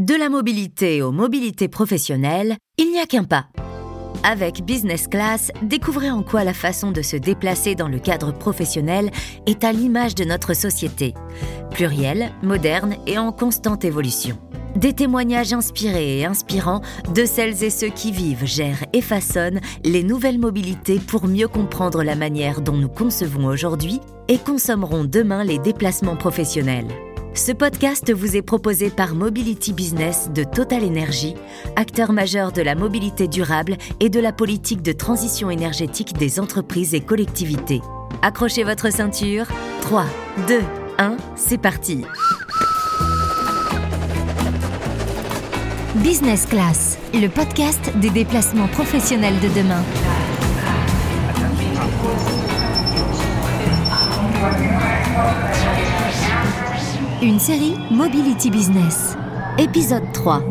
De la mobilité aux mobilités professionnelles, il n'y a qu'un pas. Avec Business Class, découvrez en quoi la façon de se déplacer dans le cadre professionnel est à l'image de notre société. Plurielle, moderne et en constante évolution. Des témoignages inspirés et inspirants de celles et ceux qui vivent, gèrent et façonnent les nouvelles mobilités pour mieux comprendre la manière dont nous concevons aujourd'hui et consommerons demain les déplacements professionnels. Ce podcast vous est proposé par Mobility Business de Total Energy, acteur majeur de la mobilité durable et de la politique de transition énergétique des entreprises et collectivités. Accrochez votre ceinture. 3, 2, 1, c'est parti. Business Class, le podcast des déplacements professionnels de demain. Une série Mobility Business. Épisode 3.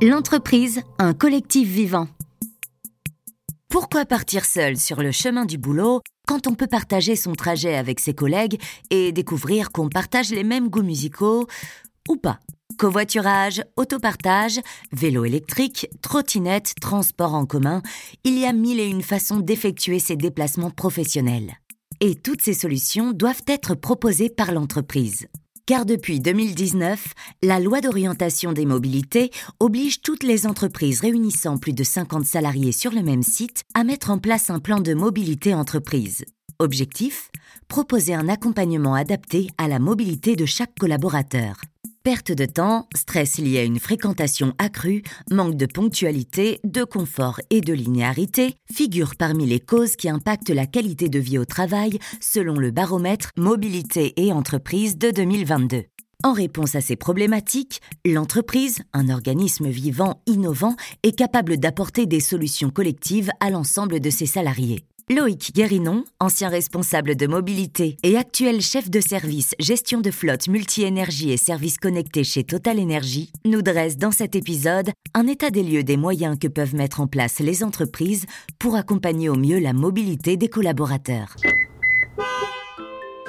L'entreprise, un collectif vivant. Pourquoi partir seul sur le chemin du boulot quand on peut partager son trajet avec ses collègues et découvrir qu'on partage les mêmes goûts musicaux ou pas? Covoiturage, autopartage, vélo électrique, trottinette, transport en commun, il y a mille et une façons d'effectuer ces déplacements professionnels. Et toutes ces solutions doivent être proposées par l'entreprise. Car depuis 2019, la loi d'orientation des mobilités oblige toutes les entreprises réunissant plus de 50 salariés sur le même site à mettre en place un plan de mobilité entreprise. Objectif? Proposer un accompagnement adapté à la mobilité de chaque collaborateur. Perte de temps, stress lié à une fréquentation accrue, manque de ponctualité, de confort et de linéarité figurent parmi les causes qui impactent la qualité de vie au travail selon le baromètre Mobilité et entreprise de 2022. En réponse à ces problématiques, l'entreprise, un organisme vivant innovant, est capable d'apporter des solutions collectives à l'ensemble de ses salariés. Loïc Guérinon, ancien responsable de mobilité et actuel chef de service gestion de flotte multi-énergie et services connectés chez Total Energy, nous dresse dans cet épisode un état des lieux des moyens que peuvent mettre en place les entreprises pour accompagner au mieux la mobilité des collaborateurs.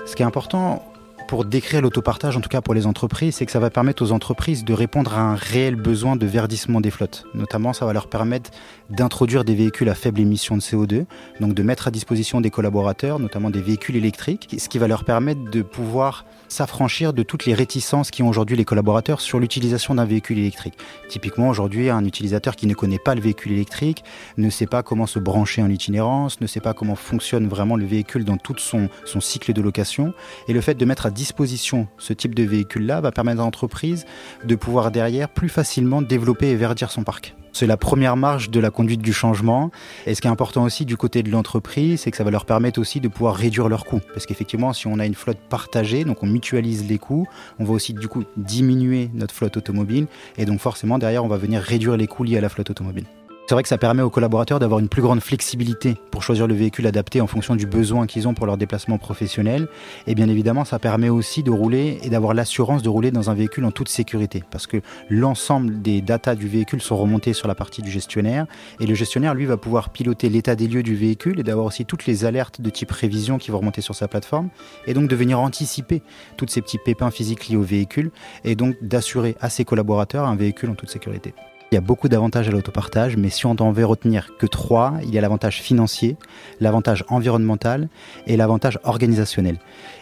Ce qui est important pour décrire l'autopartage, en tout cas pour les entreprises, c'est que ça va permettre aux entreprises de répondre à un réel besoin de verdissement des flottes. Notamment, ça va leur permettre d'introduire des véhicules à faible émission de CO2, donc de mettre à disposition des collaborateurs, notamment des véhicules électriques, ce qui va leur permettre de pouvoir s'affranchir de toutes les réticences qui ont aujourd'hui les collaborateurs sur l'utilisation d'un véhicule électrique. Typiquement, aujourd'hui, un utilisateur qui ne connaît pas le véhicule électrique, ne sait pas comment se brancher en itinérance, ne sait pas comment fonctionne vraiment le véhicule dans tout son, son cycle de location. Et le fait de mettre à disposition ce type de véhicule-là va permettre à l'entreprise de pouvoir derrière plus facilement développer et verdir son parc. C'est la première marche de la conduite du changement. Et ce qui est important aussi du côté de l'entreprise, c'est que ça va leur permettre aussi de pouvoir réduire leurs coûts. Parce qu'effectivement, si on a une flotte partagée, donc on mutualise les coûts, on va aussi du coup diminuer notre flotte automobile. Et donc forcément, derrière, on va venir réduire les coûts liés à la flotte automobile. C'est vrai que ça permet aux collaborateurs d'avoir une plus grande flexibilité pour choisir le véhicule adapté en fonction du besoin qu'ils ont pour leur déplacement professionnel. Et bien évidemment, ça permet aussi de rouler et d'avoir l'assurance de rouler dans un véhicule en toute sécurité. Parce que l'ensemble des datas du véhicule sont remontées sur la partie du gestionnaire. Et le gestionnaire, lui, va pouvoir piloter l'état des lieux du véhicule et d'avoir aussi toutes les alertes de type révision qui vont remonter sur sa plateforme. Et donc de venir anticiper tous ces petits pépins physiques liés au véhicule. Et donc d'assurer à ses collaborateurs un véhicule en toute sécurité. Il y a beaucoup d'avantages à l'autopartage, mais si on en veut retenir que trois, il y a l'avantage financier, l'avantage environnemental et l'avantage organisationnel.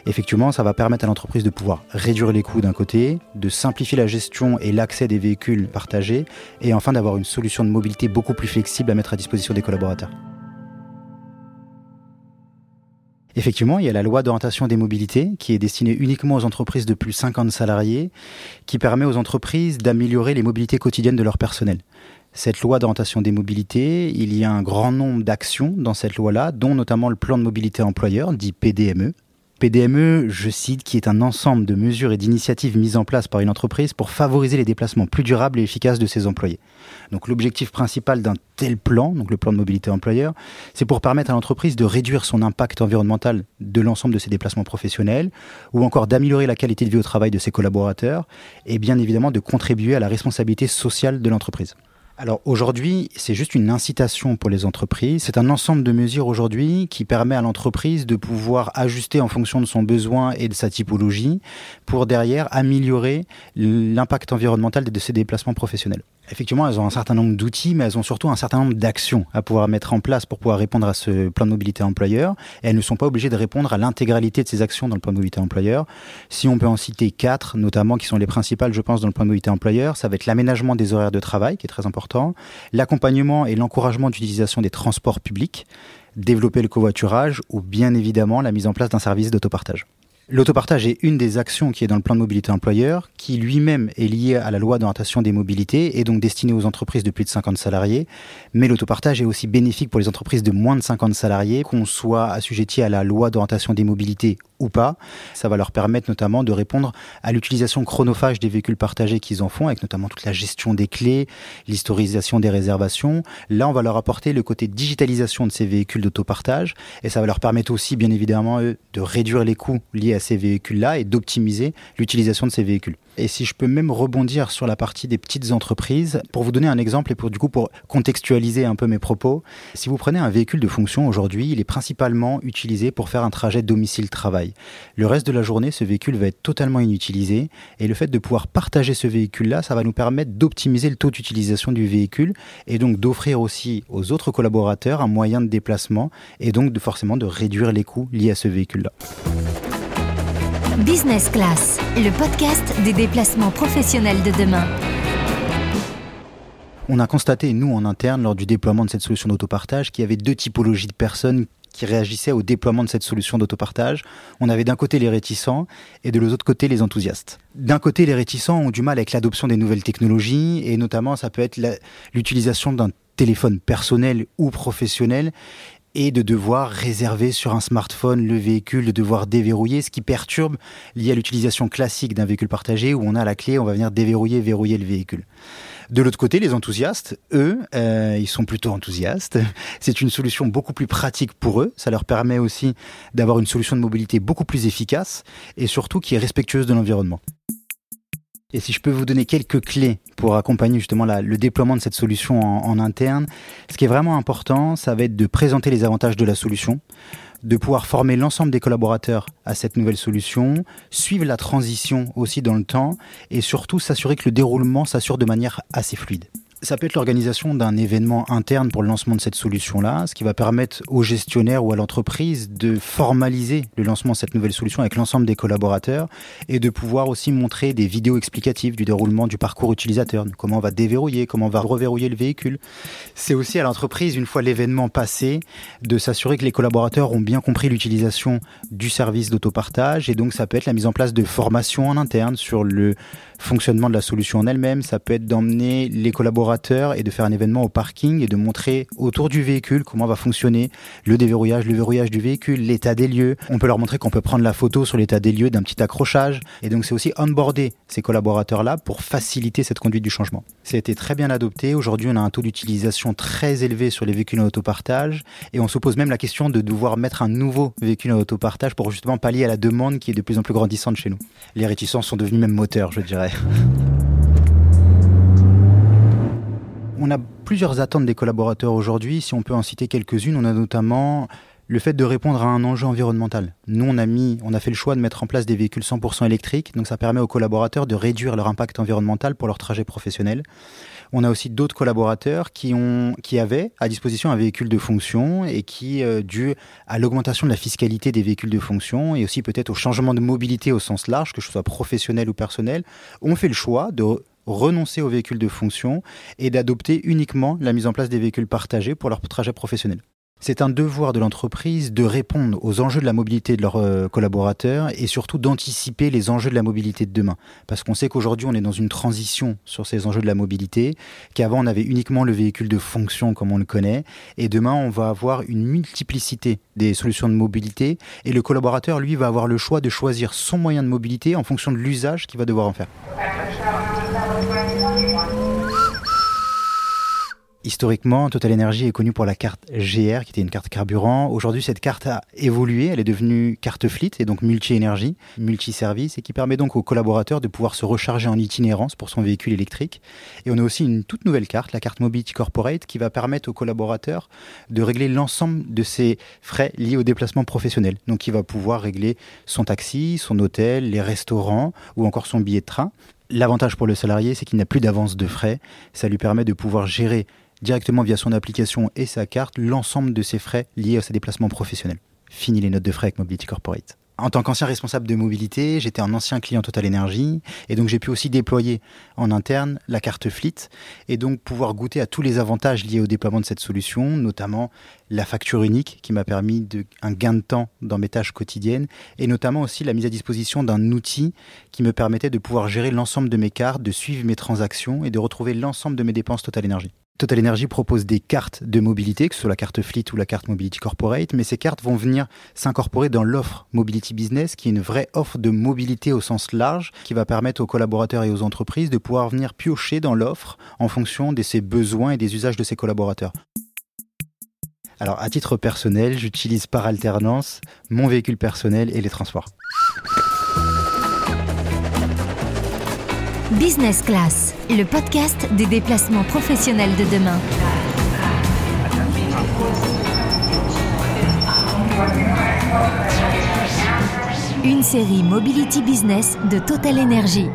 Effectivement, ça va permettre à l'entreprise de pouvoir réduire les coûts d'un côté, de simplifier la gestion et l'accès des véhicules partagés, et enfin d'avoir une solution de mobilité beaucoup plus flexible à mettre à disposition des collaborateurs. Effectivement, il y a la loi d'orientation des mobilités qui est destinée uniquement aux entreprises de plus de 50 salariés, qui permet aux entreprises d'améliorer les mobilités quotidiennes de leur personnel. Cette loi d'orientation des mobilités, il y a un grand nombre d'actions dans cette loi-là, dont notamment le plan de mobilité employeur, dit PDME, PDME, je cite, qui est un ensemble de mesures et d'initiatives mises en place par une entreprise pour favoriser les déplacements plus durables et efficaces de ses employés. Donc l'objectif principal d'un tel plan, donc le plan de mobilité employeur, c'est pour permettre à l'entreprise de réduire son impact environnemental de l'ensemble de ses déplacements professionnels, ou encore d'améliorer la qualité de vie au travail de ses collaborateurs, et bien évidemment de contribuer à la responsabilité sociale de l'entreprise. Alors aujourd'hui, c'est juste une incitation pour les entreprises. C'est un ensemble de mesures aujourd'hui qui permet à l'entreprise de pouvoir ajuster en fonction de son besoin et de sa typologie pour derrière améliorer l'impact environnemental de ses déplacements professionnels. Effectivement, elles ont un certain nombre d'outils, mais elles ont surtout un certain nombre d'actions à pouvoir mettre en place pour pouvoir répondre à ce plan de mobilité employeur. Elles ne sont pas obligées de répondre à l'intégralité de ces actions dans le plan de mobilité employeur. Si on peut en citer quatre, notamment qui sont les principales, je pense, dans le plan de mobilité employeur, ça va être l'aménagement des horaires de travail, qui est très important, l'accompagnement et l'encouragement d'utilisation des transports publics, développer le covoiturage ou bien évidemment la mise en place d'un service d'autopartage. L'autopartage est une des actions qui est dans le plan de mobilité employeur, qui lui-même est lié à la loi d'orientation des mobilités et donc destiné aux entreprises de plus de 50 salariés. Mais l'autopartage est aussi bénéfique pour les entreprises de moins de 50 salariés, qu'on soit assujetti à la loi d'orientation des mobilités ou pas. Ça va leur permettre notamment de répondre à l'utilisation chronophage des véhicules partagés qu'ils en font, avec notamment toute la gestion des clés, l'historisation des réservations. Là, on va leur apporter le côté digitalisation de ces véhicules d'autopartage et ça va leur permettre aussi, bien évidemment, de réduire les coûts liés à ces véhicules-là et d'optimiser l'utilisation de ces véhicules. Et si je peux même rebondir sur la partie des petites entreprises, pour vous donner un exemple et pour du coup pour contextualiser un peu mes propos, si vous prenez un véhicule de fonction aujourd'hui, il est principalement utilisé pour faire un trajet domicile-travail. Le reste de la journée, ce véhicule va être totalement inutilisé et le fait de pouvoir partager ce véhicule-là, ça va nous permettre d'optimiser le taux d'utilisation du véhicule et donc d'offrir aussi aux autres collaborateurs un moyen de déplacement et donc de forcément de réduire les coûts liés à ce véhicule-là. Business Class, le podcast des déplacements professionnels de demain. On a constaté, nous, en interne, lors du déploiement de cette solution d'autopartage, qu'il y avait deux typologies de personnes qui réagissaient au déploiement de cette solution d'autopartage. On avait d'un côté les réticents et de l'autre côté les enthousiastes. D'un côté, les réticents ont du mal avec l'adoption des nouvelles technologies et notamment ça peut être l'utilisation d'un téléphone personnel ou professionnel et de devoir réserver sur un smartphone le véhicule, de devoir déverrouiller, ce qui perturbe lié à l'utilisation classique d'un véhicule partagé où on a la clé, on va venir déverrouiller, verrouiller le véhicule. De l'autre côté, les enthousiastes, eux, euh, ils sont plutôt enthousiastes. C'est une solution beaucoup plus pratique pour eux. Ça leur permet aussi d'avoir une solution de mobilité beaucoup plus efficace et surtout qui est respectueuse de l'environnement. Et si je peux vous donner quelques clés pour accompagner justement le déploiement de cette solution en, interne, ce qui est vraiment important, ça va être de présenter les avantages de la solution, de pouvoir former l'ensemble des collaborateurs à cette nouvelle solution, suivre la transition aussi dans le temps et surtout s'assurer que le déroulement s'assure de manière assez fluide. Ça peut être l'organisation d'un événement interne pour le lancement de cette solution-là, ce qui va permettre aux gestionnaires ou à l'entreprise de formaliser le lancement de cette nouvelle solution avec l'ensemble des collaborateurs et de pouvoir aussi montrer des vidéos explicatives du déroulement du parcours utilisateur, comment on va déverrouiller, comment on va reverrouiller le véhicule. C'est aussi à l'entreprise, une fois l'événement passé, de s'assurer que les collaborateurs ont bien compris l'utilisation du service d'autopartage et donc ça peut être la mise en place de formations en interne sur le fonctionnement de la solution en elle-même, ça peut être d'emmener les collaborateurs et de faire un événement au parking et de montrer autour du véhicule comment va fonctionner le déverrouillage, le verrouillage du véhicule, l'état des lieux. On peut leur montrer qu'on peut prendre la photo sur l'état des lieux d'un petit accrochage. Et donc c'est aussi onboarder ces collaborateurs-là pour faciliter cette conduite du changement. Ça a été très bien adopté. Aujourd'hui, on a un taux d'utilisation très élevé sur les véhicules en autopartage et on se pose même la question de devoir mettre un nouveau véhicule en autopartage pour justement pallier à la demande qui est de plus en plus grandissante chez nous. Les réticences sont devenues même moteurs, je dirais. On a plusieurs attentes des collaborateurs aujourd'hui. Si on peut en citer quelques-unes, on a notamment le fait de répondre à un enjeu environnemental. Nous, on a, mis, on a fait le choix de mettre en place des véhicules 100% électriques, donc ça permet aux collaborateurs de réduire leur impact environnemental pour leur trajet professionnel. On a aussi d'autres collaborateurs qui, ont, avaient à disposition un véhicule de fonction et qui, euh, dû à l'augmentation de la fiscalité des véhicules de fonction et aussi peut-être au changement de mobilité au sens large, que ce soit professionnel ou personnel, ont fait le choix de renoncer aux véhicules de fonction et d'adopter uniquement la mise en place des véhicules partagés pour leur trajet professionnel. C'est un devoir de l'entreprise de répondre aux enjeux de la mobilité de leurs euh, collaborateurs et surtout d'anticiper les enjeux de la mobilité de demain. Parce qu'on sait qu'aujourd'hui, on est dans une transition sur ces enjeux de la mobilité, qu'avant, on avait uniquement le véhicule de fonction comme on le connaît, et demain, on va avoir une multiplicité des solutions de mobilité, et le collaborateur, lui, va avoir le choix de choisir son moyen de mobilité en fonction de l'usage qu'il va devoir en faire. Historiquement, Total Energy est connu pour la carte GR, qui était une carte carburant. Aujourd'hui, cette carte a évolué, elle est devenue carte fleet, et donc multi-énergie, multi-service, et qui permet donc aux collaborateurs de pouvoir se recharger en itinérance pour son véhicule électrique. Et on a aussi une toute nouvelle carte, la carte Mobility Corporate, qui va permettre aux collaborateurs de régler l'ensemble de ses frais liés au déplacement professionnel. Donc, il va pouvoir régler son taxi, son hôtel, les restaurants, ou encore son billet de train. L'avantage pour le salarié, c'est qu'il n'a plus d'avance de frais. Ça lui permet de pouvoir gérer directement via son application et sa carte l'ensemble de ses frais liés à ses déplacements professionnels. Fini les notes de frais avec Mobility Corporate. En tant qu'ancien responsable de mobilité, j'étais un ancien client Total Energy et donc j'ai pu aussi déployer en interne la carte Fleet et donc pouvoir goûter à tous les avantages liés au déploiement de cette solution, notamment la facture unique qui m'a permis un gain de temps dans mes tâches quotidiennes et notamment aussi la mise à disposition d'un outil qui me permettait de pouvoir gérer l'ensemble de mes cartes, de suivre mes transactions et de retrouver l'ensemble de mes dépenses Total Energy. Total Energy propose des cartes de mobilité, que ce soit la carte Fleet ou la carte Mobility Corporate, mais ces cartes vont venir s'incorporer dans l'offre Mobility Business, qui est une vraie offre de mobilité au sens large, qui va permettre aux collaborateurs et aux entreprises de pouvoir venir piocher dans l'offre en fonction de ses besoins et des usages de ses collaborateurs. Alors, à titre personnel, j'utilise par alternance mon véhicule personnel et les transports. Business Class, le podcast des déplacements professionnels de demain. Une série Mobility Business de Total Energy.